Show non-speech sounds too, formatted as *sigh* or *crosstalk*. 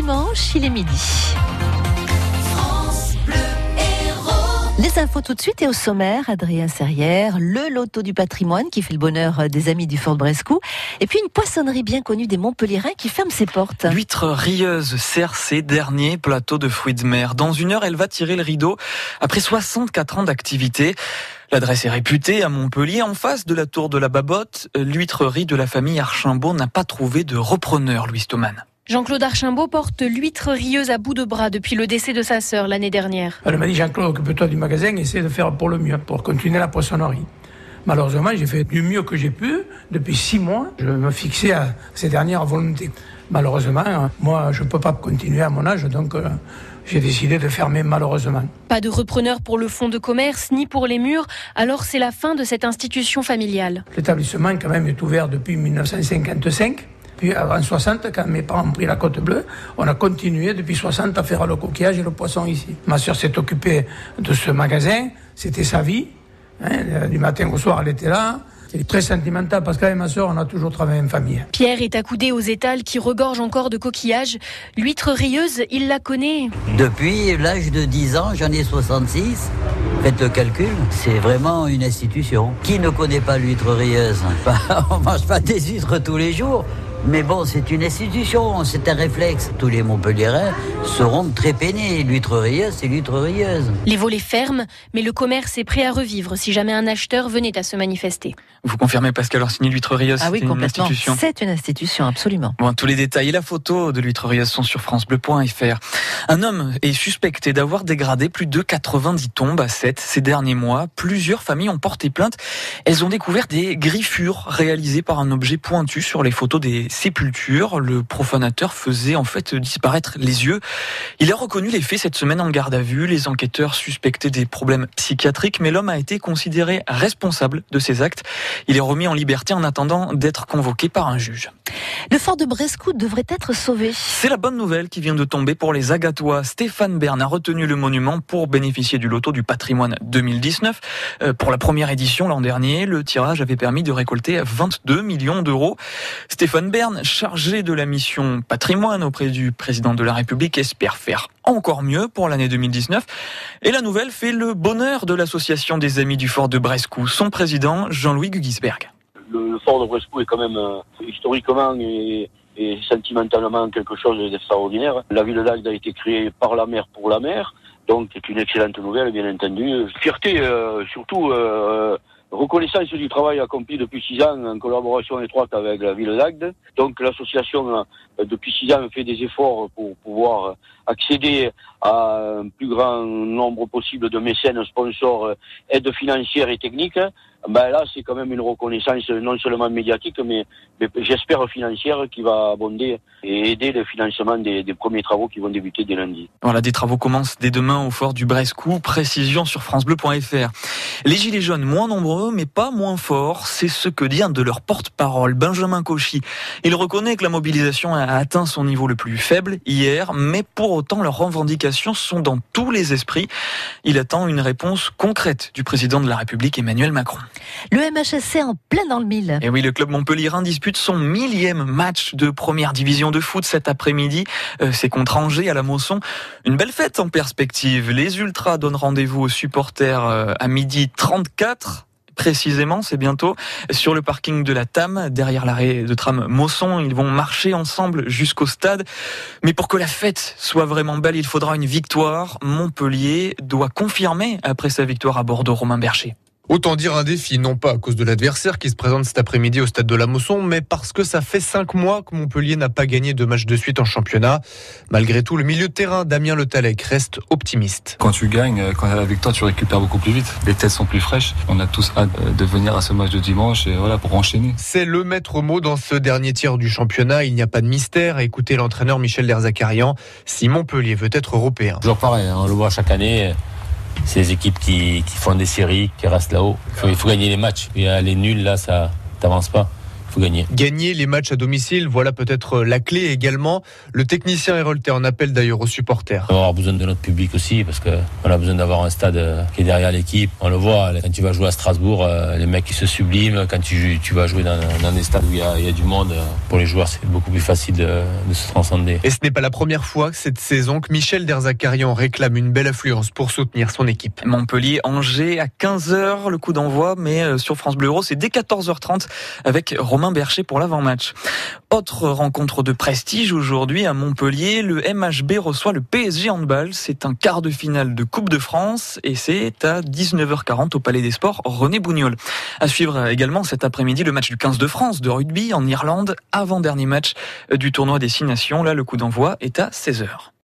dimanche, il est midi. Les infos tout de suite et au sommaire, Adrien Serrière, le loto du patrimoine qui fait le bonheur des amis du Fort Brescou, et puis une poissonnerie bien connue des Montpellierins qui ferme ses portes. L'huître rieuse sert ses derniers plateaux de fruits de mer. Dans une heure, elle va tirer le rideau après 64 ans d'activité. L'adresse est réputée à Montpellier, en face de la tour de la Babotte. L'huîtrerie de la famille Archimbault n'a pas trouvé de repreneur, Louis Stoman. Jean-Claude Archimbault porte l'huître rieuse à bout de bras depuis le décès de sa sœur l'année dernière. Elle m'a dit Jean-Claude, occupe-toi du magasin, essaie de faire pour le mieux, pour continuer la poissonnerie. Malheureusement, j'ai fait du mieux que j'ai pu. Depuis six mois, je me fixais à ces dernières volontés. Malheureusement, moi, je ne peux pas continuer à mon âge, donc euh, j'ai décidé de fermer malheureusement. Pas de repreneur pour le fonds de commerce ni pour les murs, alors c'est la fin de cette institution familiale. L'établissement, quand même, est ouvert depuis 1955. Puis avant 60, quand mes parents ont pris la côte bleue, on a continué depuis 60 à faire le coquillage et le poisson ici. Ma soeur s'est occupée de ce magasin, c'était sa vie. Hein, du matin au soir, elle était là. C'est très sentimental parce qu'avec ma soeur, on a toujours travaillé en famille. Pierre est accoudé aux étals qui regorgent encore de coquillages. L'huître rieuse, il la connaît. Depuis l'âge de 10 ans, j'en ai 66. Faites le calcul, c'est vraiment une institution. Qui ne connaît pas l'huître rieuse? *laughs* On mange pas des huîtres tous les jours. Mais bon, c'est une institution, c'est un réflexe. Tous les Montpellierins seront très peinés. L'huître rieuse, c'est l'huître rieuse. Les volets ferment, mais le commerce est prêt à revivre si jamais un acheteur venait à se manifester. Vous confirmez Pascal Orsini, l'huître rieuse, Ah oui, c'est une complètement. institution C'est une institution, absolument. Bon, tous les détails et la photo de l'huître rieuse sont sur francebleu.fr. Un homme est suspecté d'avoir dégradé plus de 90 tombes à 7 ces derniers mois. Plusieurs familles ont porté plainte. Elles ont découvert des griffures réalisées par un objet pointu sur les photos des sépultures. Le profanateur faisait en fait disparaître les yeux. Il a reconnu les faits cette semaine en garde à vue. Les enquêteurs suspectaient des problèmes psychiatriques, mais l'homme a été considéré responsable de ses actes. Il est remis en liberté en attendant d'être convoqué par un juge. Le fort de Brescou devrait être sauvé. C'est la bonne nouvelle qui vient de tomber pour les Agatois. Stéphane Bern a retenu le monument pour bénéficier du loto du patrimoine 2019. Euh, pour la première édition l'an dernier, le tirage avait permis de récolter 22 millions d'euros. Stéphane Bern, chargé de la mission patrimoine auprès du président de la République, espère faire encore mieux pour l'année 2019. Et la nouvelle fait le bonheur de l'association des Amis du Fort de Brescou. Son président, Jean-Louis Gugisberg. le, fort de Brescou est quand même euh, historiquement et, et sentimentalement quelque chose d'extraordinaire. La ville d'Agde a été créée par la mer pour la mer, donc c'est une excellente nouvelle, bien entendu. Fierté, euh, surtout euh, reconnaissance du travail accompli depuis six ans en collaboration étroite avec la ville d'Agde. Donc l'association, euh, depuis six ans, fait des efforts pour pouvoir accéder à un plus grand nombre possible de mécènes, sponsors, euh, aides financières et techniques. Ben là, c'est quand même une reconnaissance non seulement médiatique, mais, mais j'espère financière qui va abonder et aider le financement des, des premiers travaux qui vont débuter dès lundi. Voilà, des travaux commencent dès demain au fort du Brescou. Précision sur francebleu.fr. Les gilets jaunes moins nombreux, mais pas moins forts. C'est ce que dit un de leurs porte-parole, Benjamin Cauchy. Il reconnaît que la mobilisation a atteint son niveau le plus faible hier, mais pour autant leurs revendications sont dans tous les esprits. Il attend une réponse concrète du président de la République, Emmanuel Macron. Le MHSC en plein dans le mille. Et oui, le club montpellierin dispute son millième match de première division de foot cet après-midi. Euh, C'est contre Angers à la Mosson. Une belle fête en perspective. Les Ultras donnent rendez-vous aux supporters euh, à midi 34 précisément, c'est bientôt, sur le parking de la TAM, derrière l'arrêt de tram Mosson. Ils vont marcher ensemble jusqu'au stade. Mais pour que la fête soit vraiment belle, il faudra une victoire. Montpellier doit confirmer, après sa victoire à Bordeaux, Romain Bercher. Autant dire un défi, non pas à cause de l'adversaire qui se présente cet après-midi au stade de la Mosson, mais parce que ça fait cinq mois que Montpellier n'a pas gagné de match de suite en championnat. Malgré tout, le milieu de terrain, Damien Le Talec, reste optimiste. Quand tu gagnes, quand tu as la victoire, tu récupères beaucoup plus vite. Les têtes sont plus fraîches. On a tous hâte euh, de venir à ce match de dimanche et voilà pour enchaîner. C'est le maître mot dans ce dernier tiers du championnat. Il n'y a pas de mystère. Écoutez l'entraîneur Michel Derzakarian. Si Montpellier veut être européen. Toujours pareil, hein, on le voit chaque année. Les équipes qui, font des séries, qui restent là-haut. Il faut, il faut gagner les matchs. Et les nuls, là, ça t'avance pas. Faut gagner. Gagner les matchs à domicile, voilà peut-être la clé également. Le technicien Hérolté en appelle d'ailleurs aux supporters. On va avoir besoin de notre public aussi parce que on a besoin d'avoir un stade euh, qui est derrière l'équipe. On le voit quand tu vas jouer à Strasbourg, euh, les mecs qui se subliment. Quand tu, tu vas jouer dans, dans des stades où il y, a, il y, a, du monde, euh, pour les joueurs c'est beaucoup plus facile de, de, se transcender. Et ce n'est pas la première fois cette saison que Michel Derzakarian réclame une belle affluence pour soutenir son équipe. Montpellier, Angers à 15h le coup d'envoi, mais sur France Bleu Euro c'est dès 14h30 avec Bercher pour l'avant-match. Autre rencontre de prestige aujourd'hui à Montpellier, le MHB reçoit le PSG handball. C'est un quart de finale de Coupe de France et c'est à 19h40 au Palais des Sports René Bougnol. À suivre également cet après-midi le match du 15 de France de rugby en Irlande, avant-dernier match du tournoi des Six Nations. Là, le coup d'envoi est à 16h.